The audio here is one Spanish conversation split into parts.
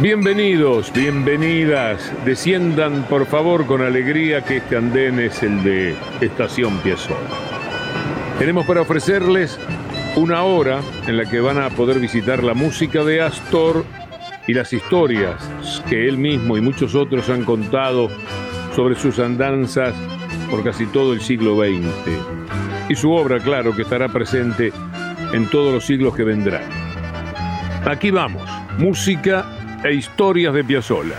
Bienvenidos, bienvenidas. Desciendan por favor con alegría que este andén es el de Estación Piazzola. Tenemos para ofrecerles una hora en la que van a poder visitar la música de Astor y las historias que él mismo y muchos otros han contado sobre sus andanzas por casi todo el siglo XX. Y su obra, claro, que estará presente en todos los siglos que vendrán. Aquí vamos, música e historias de Piazzolla.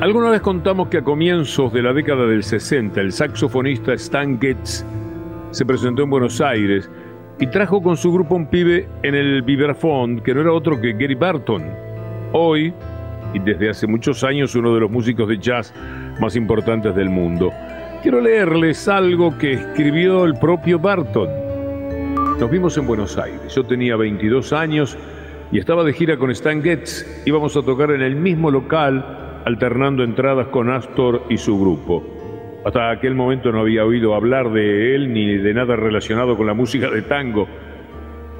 Alguna vez contamos que a comienzos de la década del 60 el saxofonista Stan Getz se presentó en Buenos Aires y trajo con su grupo un pibe en el vibraphone que no era otro que Gary Barton. Hoy, y desde hace muchos años, uno de los músicos de jazz más importantes del mundo. Quiero leerles algo que escribió el propio Barton. Nos vimos en Buenos Aires. Yo tenía 22 años y estaba de gira con Stan Getz. Íbamos a tocar en el mismo local alternando entradas con Astor y su grupo. Hasta aquel momento no había oído hablar de él ni de nada relacionado con la música de tango.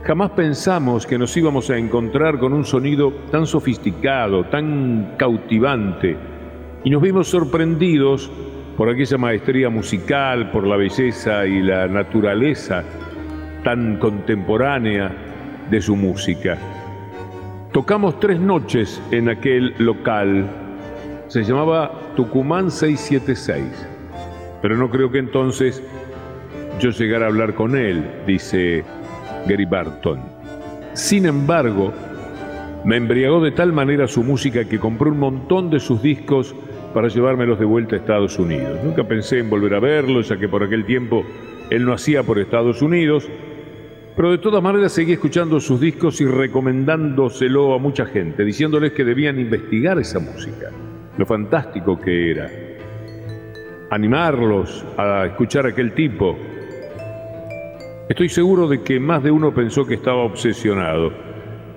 Jamás pensamos que nos íbamos a encontrar con un sonido tan sofisticado, tan cautivante, y nos vimos sorprendidos por aquella maestría musical, por la belleza y la naturaleza tan contemporánea de su música. Tocamos tres noches en aquel local se llamaba Tucumán 676. Pero no creo que entonces yo llegara a hablar con él, dice Gary Barton. Sin embargo, me embriagó de tal manera su música que compré un montón de sus discos para llevármelos de vuelta a Estados Unidos. Nunca pensé en volver a verlo, ya que por aquel tiempo él no hacía por Estados Unidos, pero de todas maneras seguí escuchando sus discos y recomendándoselo a mucha gente, diciéndoles que debían investigar esa música lo fantástico que era. Animarlos a escuchar a aquel tipo. Estoy seguro de que más de uno pensó que estaba obsesionado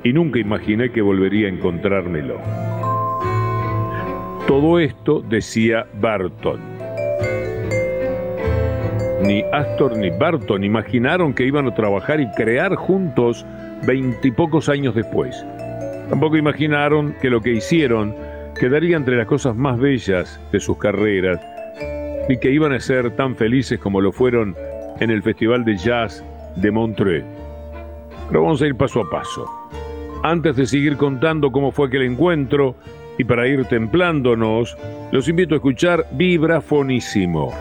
y nunca imaginé que volvería a encontrármelo. Todo esto decía Barton. Ni Astor ni Barton imaginaron que iban a trabajar y crear juntos veintipocos años después. Tampoco imaginaron que lo que hicieron quedaría entre las cosas más bellas de sus carreras y que iban a ser tan felices como lo fueron en el Festival de Jazz de Montreux. Pero vamos a ir paso a paso. Antes de seguir contando cómo fue aquel encuentro y para ir templándonos, los invito a escuchar Vibrafonísimo.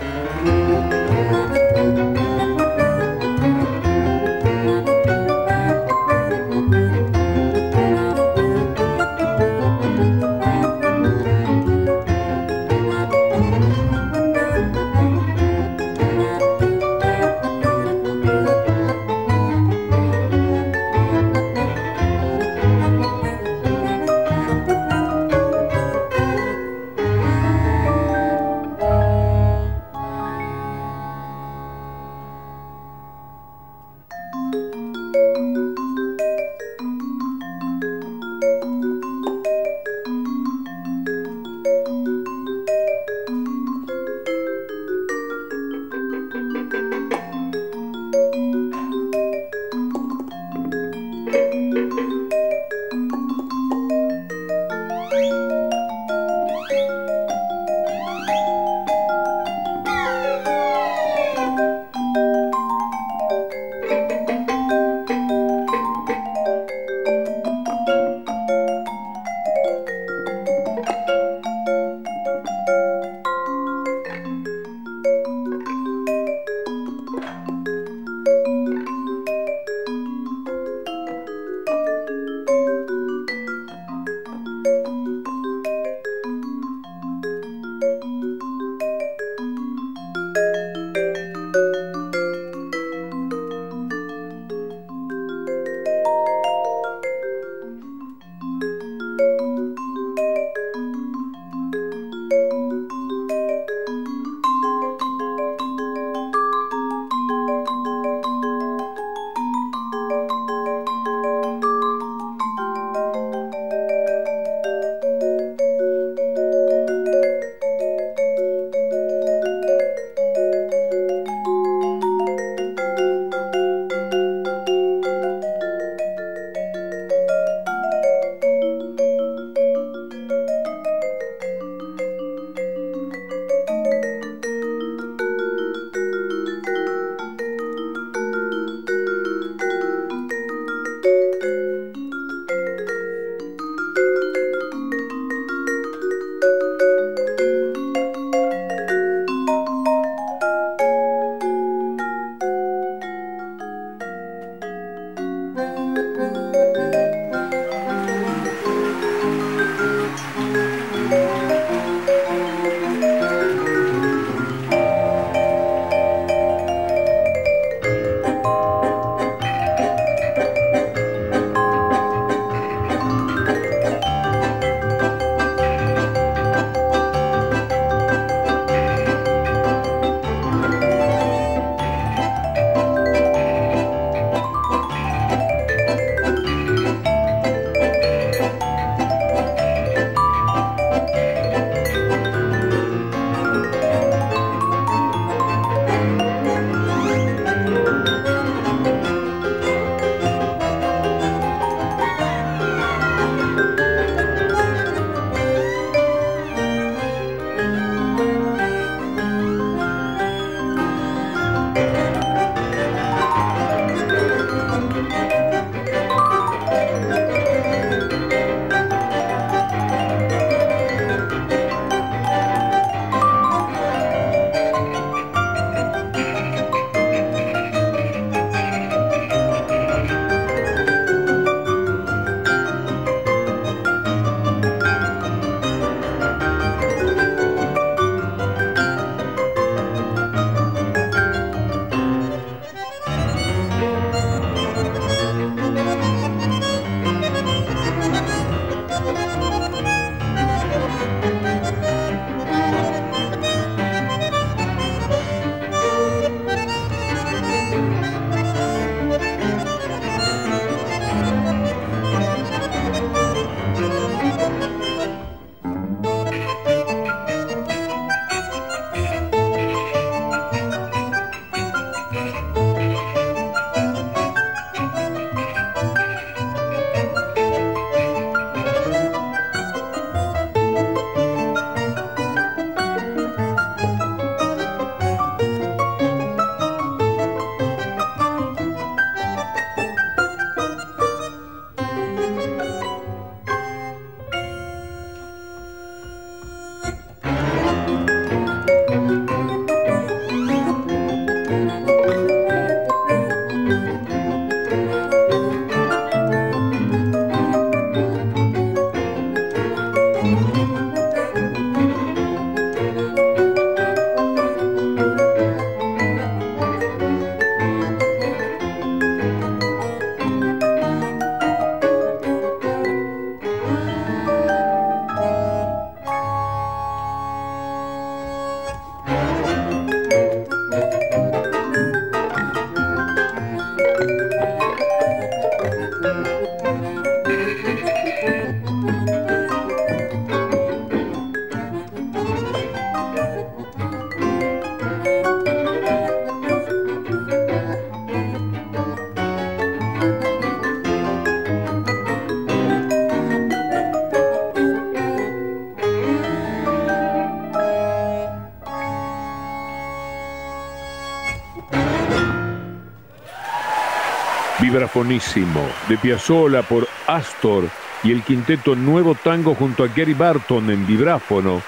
Vibrafonísimo de Piazzolla por Astor y el quinteto Nuevo Tango junto a Gary Barton en vibráfono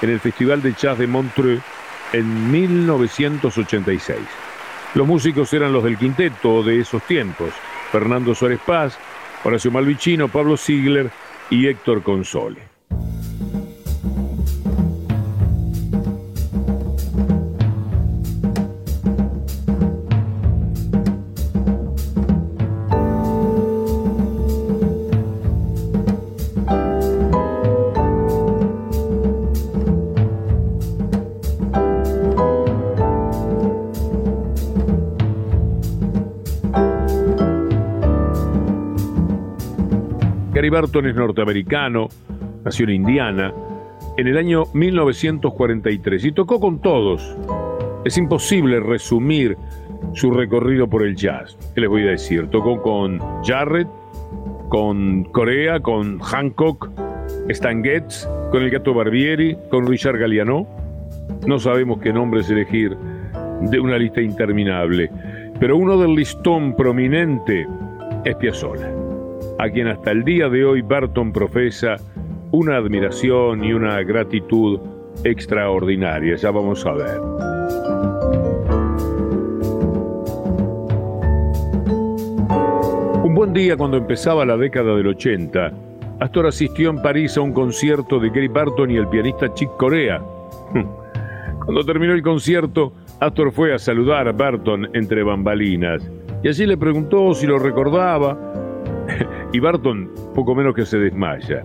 en el Festival de Jazz de Montreux en 1986. Los músicos eran los del quinteto de esos tiempos, Fernando Suárez Paz, Horacio Malvicino, Pablo Ziegler y Héctor Console. Barton es norteamericano, nació en Indiana en el año 1943 y tocó con todos. Es imposible resumir su recorrido por el jazz. ¿Qué les voy a decir? Tocó con Jarrett, con Corea, con Hancock, Stan Getz, con el Gato Barbieri, con Richard Galliano. No sabemos qué nombres elegir de una lista interminable, pero uno del listón prominente es Piazzolla a quien hasta el día de hoy Barton profesa una admiración y una gratitud extraordinaria. Ya vamos a ver. Un buen día cuando empezaba la década del 80, Astor asistió en París a un concierto de Gary Barton y el pianista Chick Corea. Cuando terminó el concierto, Astor fue a saludar a Barton entre bambalinas y allí le preguntó si lo recordaba y Barton poco menos que se desmaya.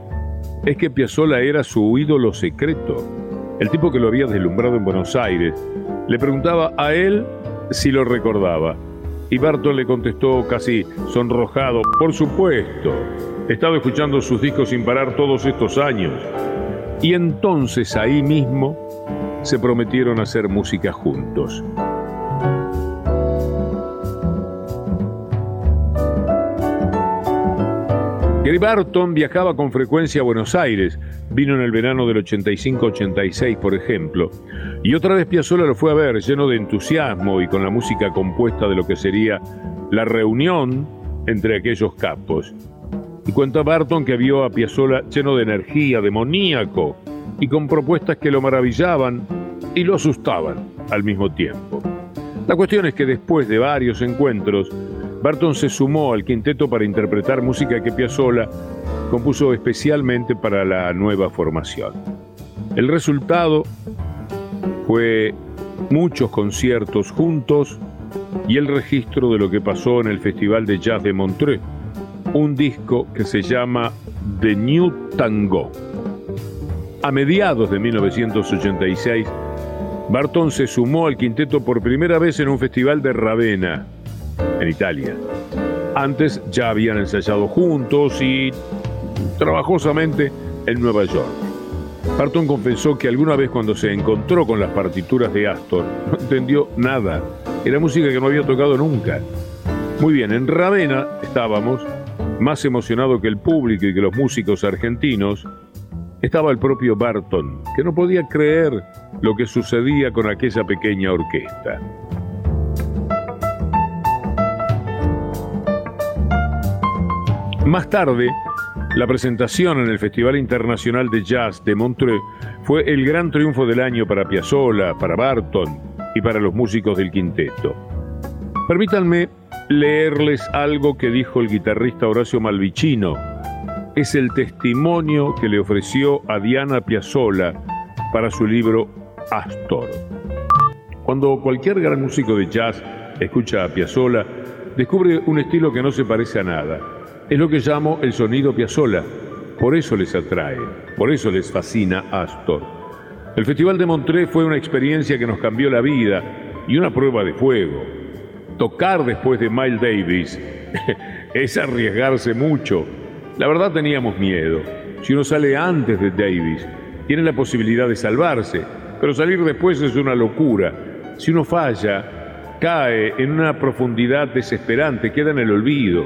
Es que Piazzolla era su ídolo secreto, el tipo que lo había deslumbrado en Buenos Aires. Le preguntaba a él si lo recordaba. Y Barton le contestó casi sonrojado, por supuesto, he estado escuchando sus discos sin parar todos estos años. Y entonces ahí mismo se prometieron hacer música juntos. Gary Barton viajaba con frecuencia a Buenos Aires, vino en el verano del 85-86, por ejemplo, y otra vez Piazzolla lo fue a ver lleno de entusiasmo y con la música compuesta de lo que sería la reunión entre aquellos capos. Y cuenta Barton que vio a Piazzolla lleno de energía, demoníaco, y con propuestas que lo maravillaban y lo asustaban al mismo tiempo. La cuestión es que después de varios encuentros, Barton se sumó al quinteto para interpretar música que Piazzolla compuso especialmente para la nueva formación. El resultado fue muchos conciertos juntos y el registro de lo que pasó en el Festival de Jazz de Montreux, un disco que se llama The New Tango. A mediados de 1986, Barton se sumó al quinteto por primera vez en un festival de Ravenna, en Italia. Antes ya habían ensayado juntos y trabajosamente en Nueva York. Barton confesó que alguna vez cuando se encontró con las partituras de Astor no entendió nada. Era música que no había tocado nunca. Muy bien, en Ravenna estábamos, más emocionado que el público y que los músicos argentinos, estaba el propio Barton, que no podía creer lo que sucedía con aquella pequeña orquesta. Más tarde, la presentación en el Festival Internacional de Jazz de Montreux fue el gran triunfo del año para Piazzolla, para Barton y para los músicos del quinteto. Permítanme leerles algo que dijo el guitarrista Horacio Malvicino. Es el testimonio que le ofreció a Diana Piazzolla para su libro Astor. Cuando cualquier gran músico de jazz escucha a Piazzolla, descubre un estilo que no se parece a nada es lo que llamo el sonido Piazzolla. Por eso les atrae, por eso les fascina Astor. El Festival de Montreux fue una experiencia que nos cambió la vida y una prueba de fuego. Tocar después de Miles Davis es arriesgarse mucho. La verdad teníamos miedo. Si uno sale antes de Davis, tiene la posibilidad de salvarse, pero salir después es una locura. Si uno falla, cae en una profundidad desesperante, queda en el olvido.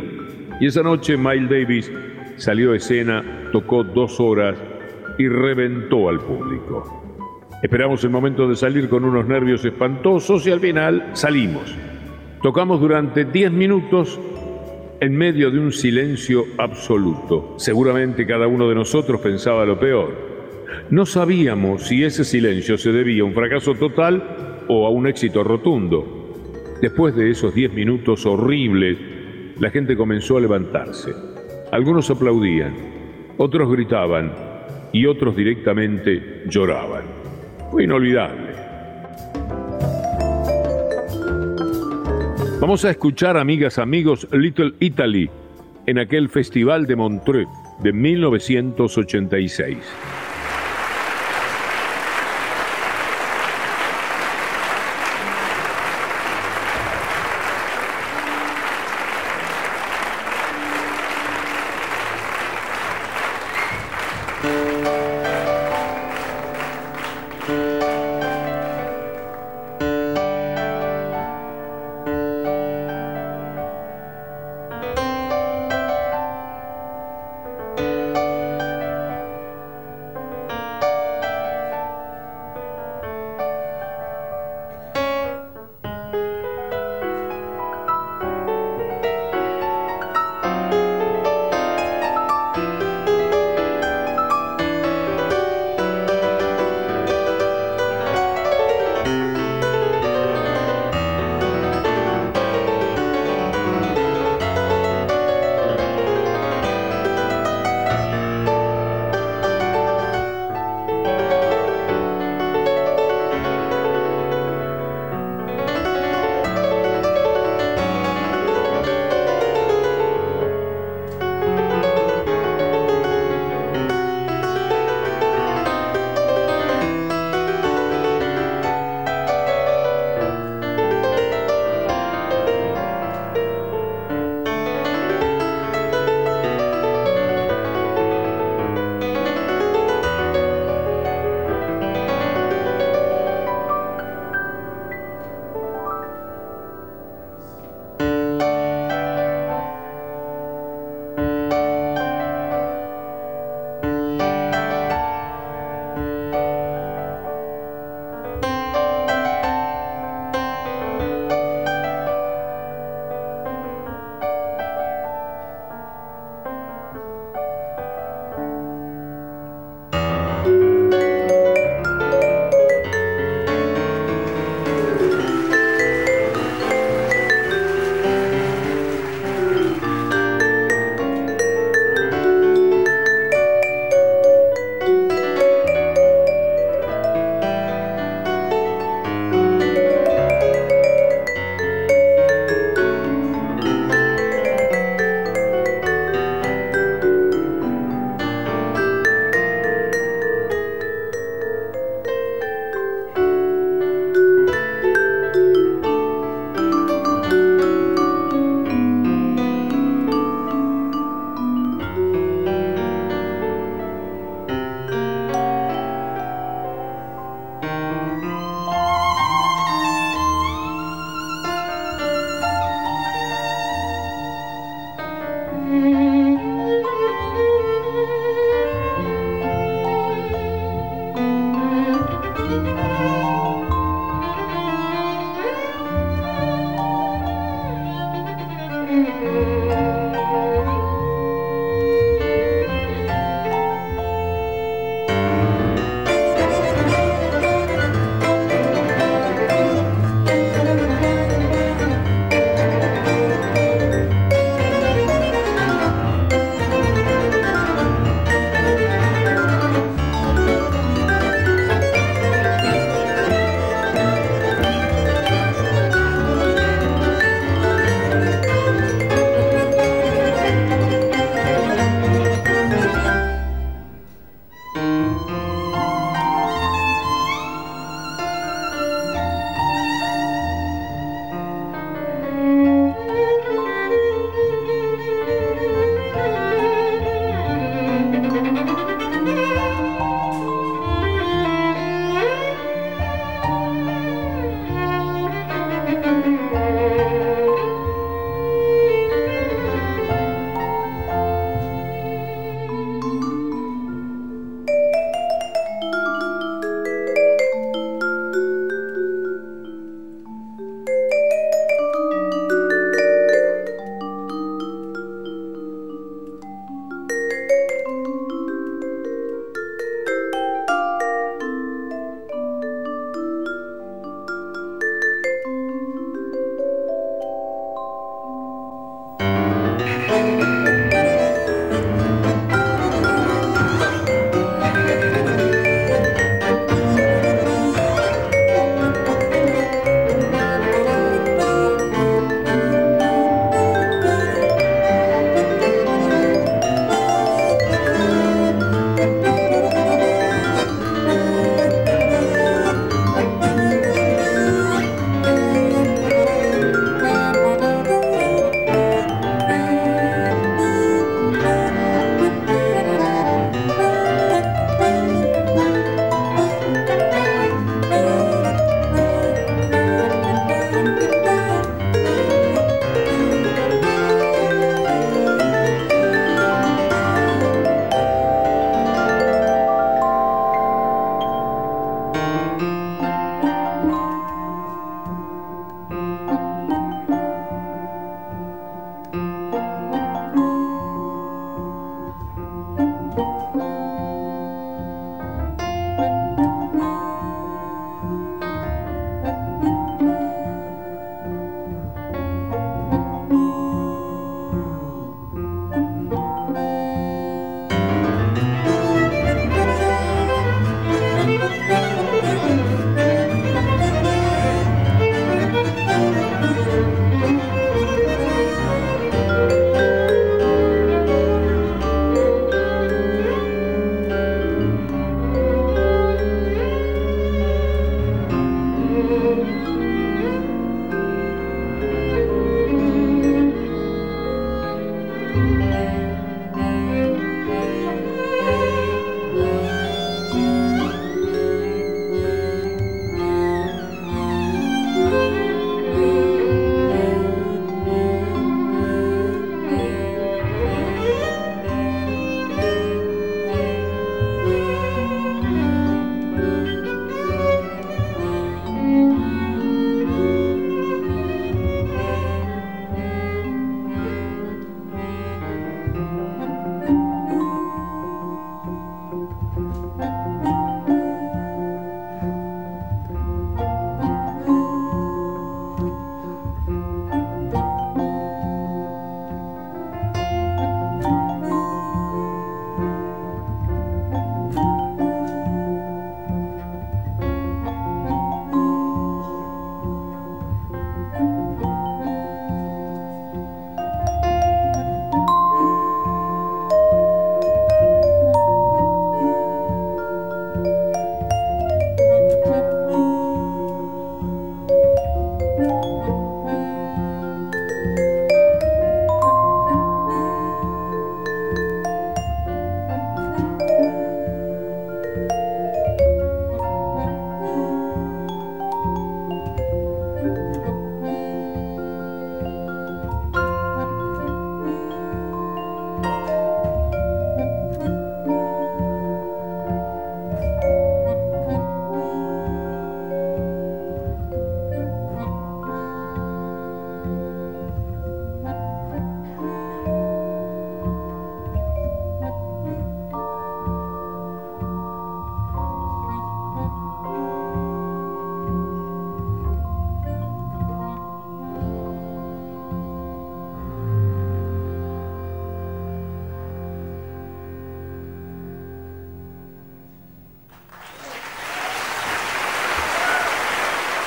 Y esa noche Miles Davis salió a escena, tocó dos horas y reventó al público. Esperamos el momento de salir con unos nervios espantosos y al final salimos. Tocamos durante 10 minutos en medio de un silencio absoluto. Seguramente cada uno de nosotros pensaba lo peor. No sabíamos si ese silencio se debía a un fracaso total o a un éxito rotundo. Después de esos diez minutos horribles, la gente comenzó a levantarse. Algunos aplaudían, otros gritaban y otros directamente lloraban. Fue inolvidable. Vamos a escuchar, amigas, amigos, Little Italy en aquel Festival de Montreux de 1986.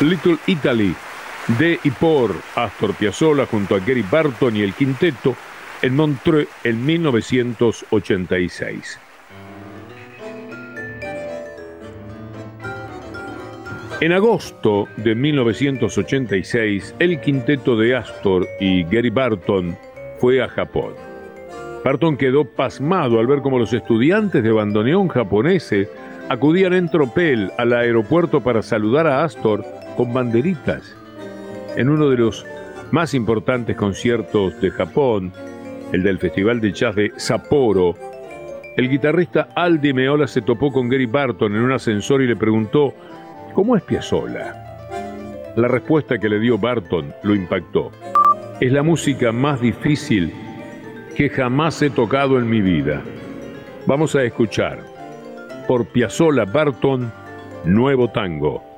Little Italy de y por Astor Piazzolla junto a Gary Barton y el quinteto en Montreux en 1986. En agosto de 1986, el quinteto de Astor y Gary Barton fue a Japón. Barton quedó pasmado al ver cómo los estudiantes de bandoneón japoneses acudían en tropel al aeropuerto para saludar a Astor con banderitas. En uno de los más importantes conciertos de Japón, el del Festival de Jazz de Sapporo, el guitarrista Aldi Meola se topó con Gary Barton en un ascensor y le preguntó, ¿cómo es Piazzolla? La respuesta que le dio Barton lo impactó. Es la música más difícil que jamás he tocado en mi vida. Vamos a escuchar por Piazzolla Barton, Nuevo Tango.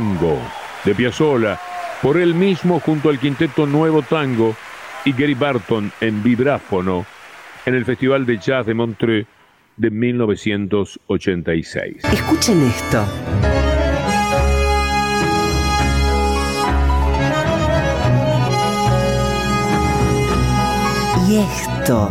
Tango de Piazzolla, por él mismo junto al quinteto Nuevo Tango y Gary Barton en vibráfono en el Festival de Jazz de Montreux de 1986. Escuchen esto. Y esto.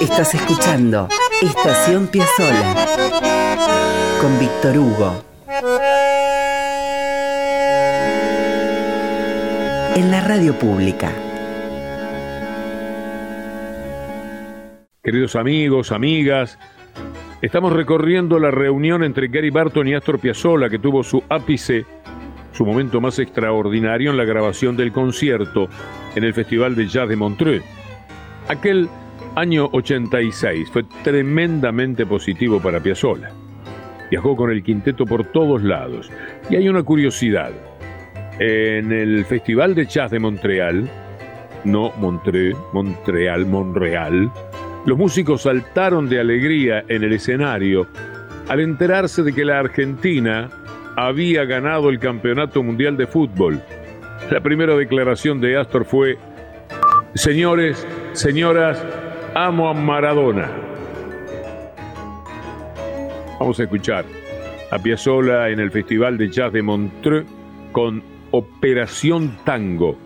Estás escuchando Estación Piazzola con Víctor Hugo. En la radio pública. Queridos amigos, amigas, estamos recorriendo la reunión entre Gary Barton y Astor Piazzolla que tuvo su ápice, su momento más extraordinario en la grabación del concierto en el Festival de Jazz de Montreux. Aquel año 86 fue tremendamente positivo para Piazzolla. Viajó con el quinteto por todos lados. Y hay una curiosidad. En el Festival de Jazz de Montreal, no Montreux, Montreal, Montreal, los músicos saltaron de alegría en el escenario al enterarse de que la Argentina había ganado el Campeonato Mundial de Fútbol. La primera declaración de Astor fue, señores, señoras, amo a Maradona. Vamos a escuchar a Piazzolla en el Festival de Jazz de Montreux con Operación Tango,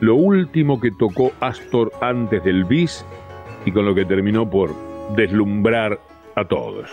lo último que tocó Astor antes del bis y con lo que terminó por deslumbrar a todos.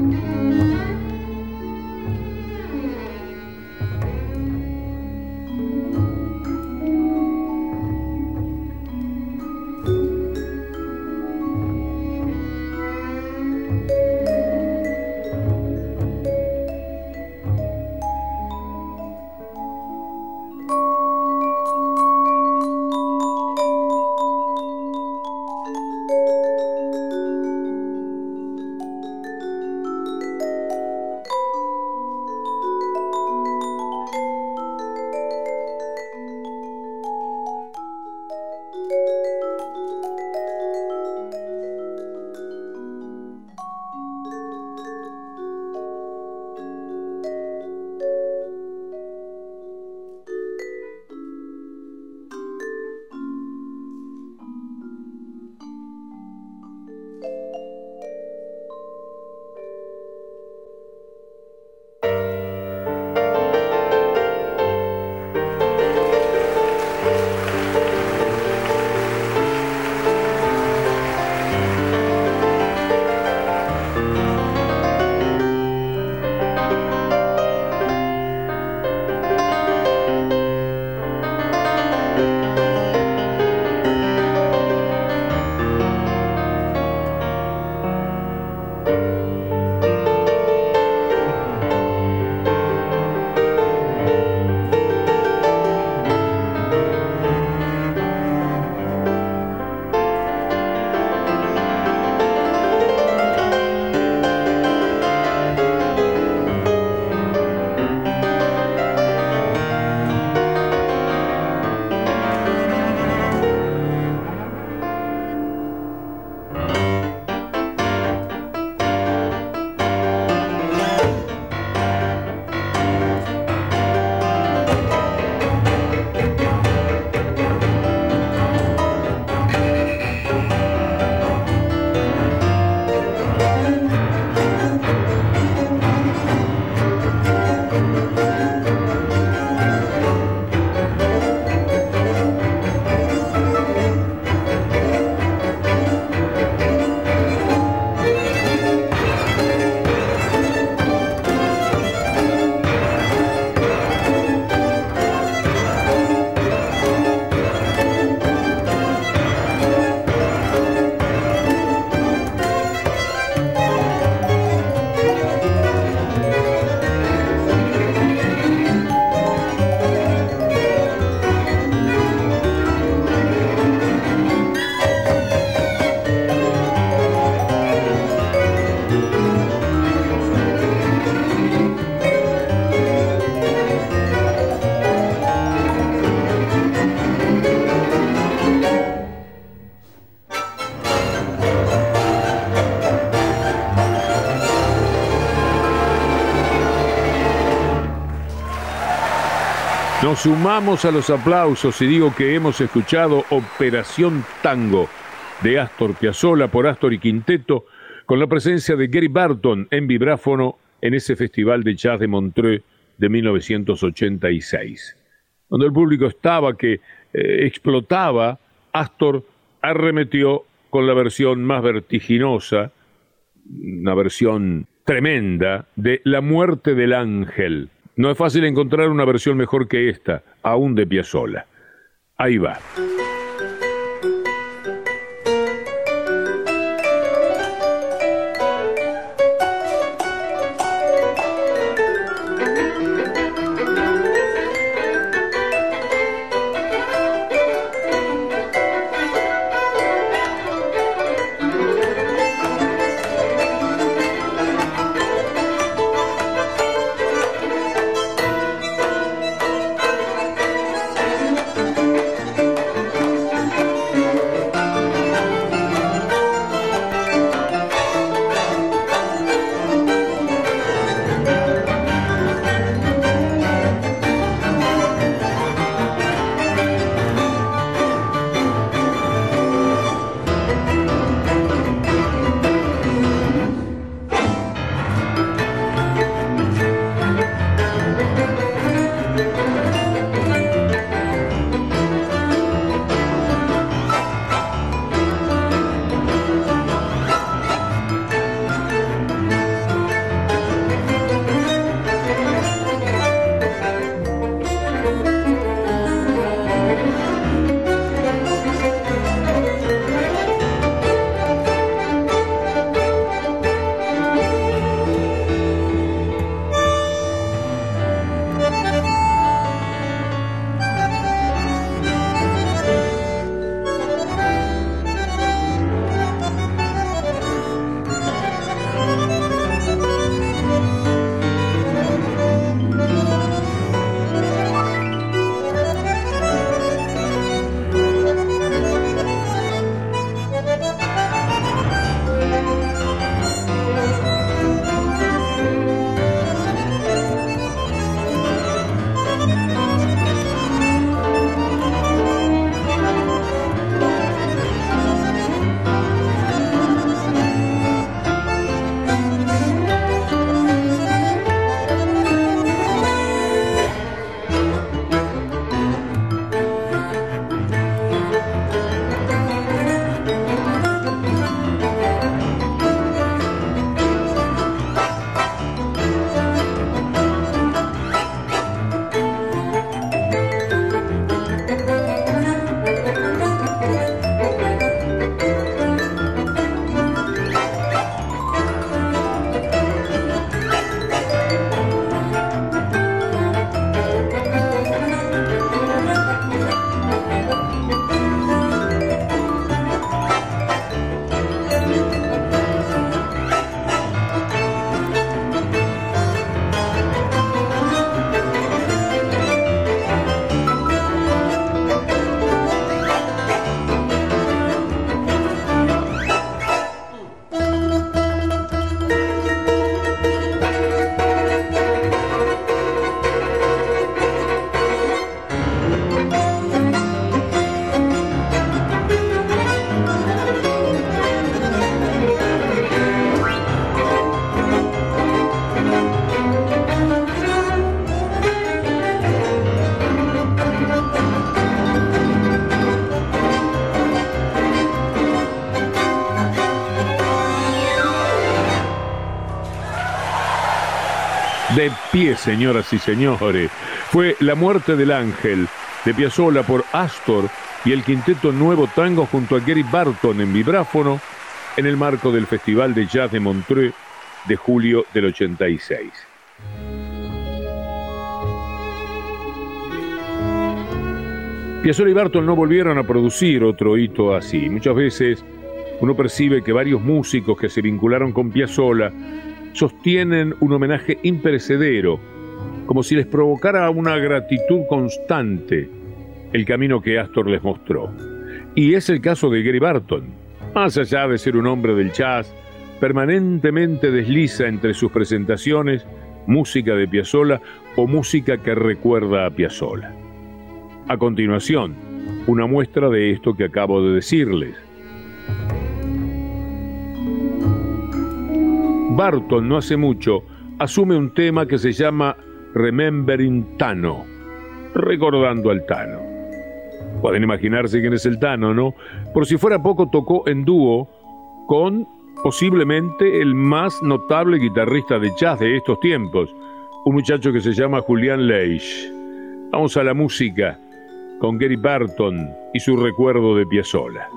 Música Sumamos a los aplausos y digo que hemos escuchado Operación Tango de Astor Piazzolla por Astor y Quinteto con la presencia de Gary Barton en vibráfono en ese Festival de Jazz de Montreux de 1986. Cuando el público estaba que eh, explotaba, Astor arremetió con la versión más vertiginosa, una versión tremenda de La muerte del ángel. No es fácil encontrar una versión mejor que esta, aún de Piazzolla. Ahí va. Señoras y señores. Fue La muerte del ángel de Piazzolla por Astor y el quinteto Nuevo Tango junto a Gary Barton en vibráfono en el marco del Festival de Jazz de Montreux de julio del 86. Piazzolla y Barton no volvieron a producir otro hito así. Muchas veces uno percibe que varios músicos que se vincularon con Piazzolla sostienen un homenaje imperecedero, como si les provocara una gratitud constante el camino que Astor les mostró. Y es el caso de Gary Barton. Más allá de ser un hombre del jazz, permanentemente desliza entre sus presentaciones música de Piazzolla o música que recuerda a Piazzolla. a continuación una muestra de esto que acabo de decirles. Barton no hace mucho asume un tema que se llama Remembering Tano, recordando al Tano. Pueden imaginarse quién es el Tano, ¿no? Por si fuera poco, tocó en dúo con posiblemente el más notable guitarrista de jazz de estos tiempos, un muchacho que se llama Julián Leish. Vamos a la música con Gary Barton y su recuerdo de Piazzolla.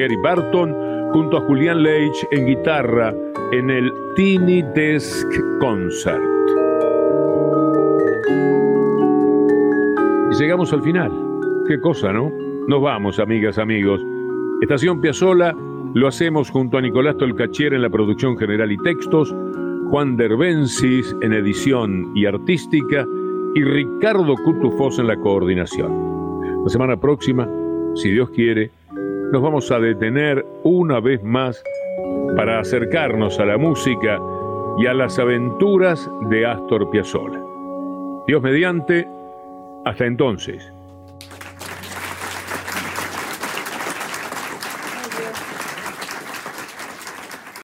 Gary Barton junto a Julián Leitch en guitarra en el Tiny Desk Concert. Y llegamos al final. Qué cosa, ¿no? Nos vamos, amigas, amigos. Estación Piazzola lo hacemos junto a Nicolás Tolcachier en la producción general y textos, Juan Derbensis en edición y artística y Ricardo Cutufós en la coordinación. La semana próxima, si Dios quiere, nos vamos a detener una vez más para acercarnos a la música y a las aventuras de Astor Piazzolla. Dios mediante, hasta entonces.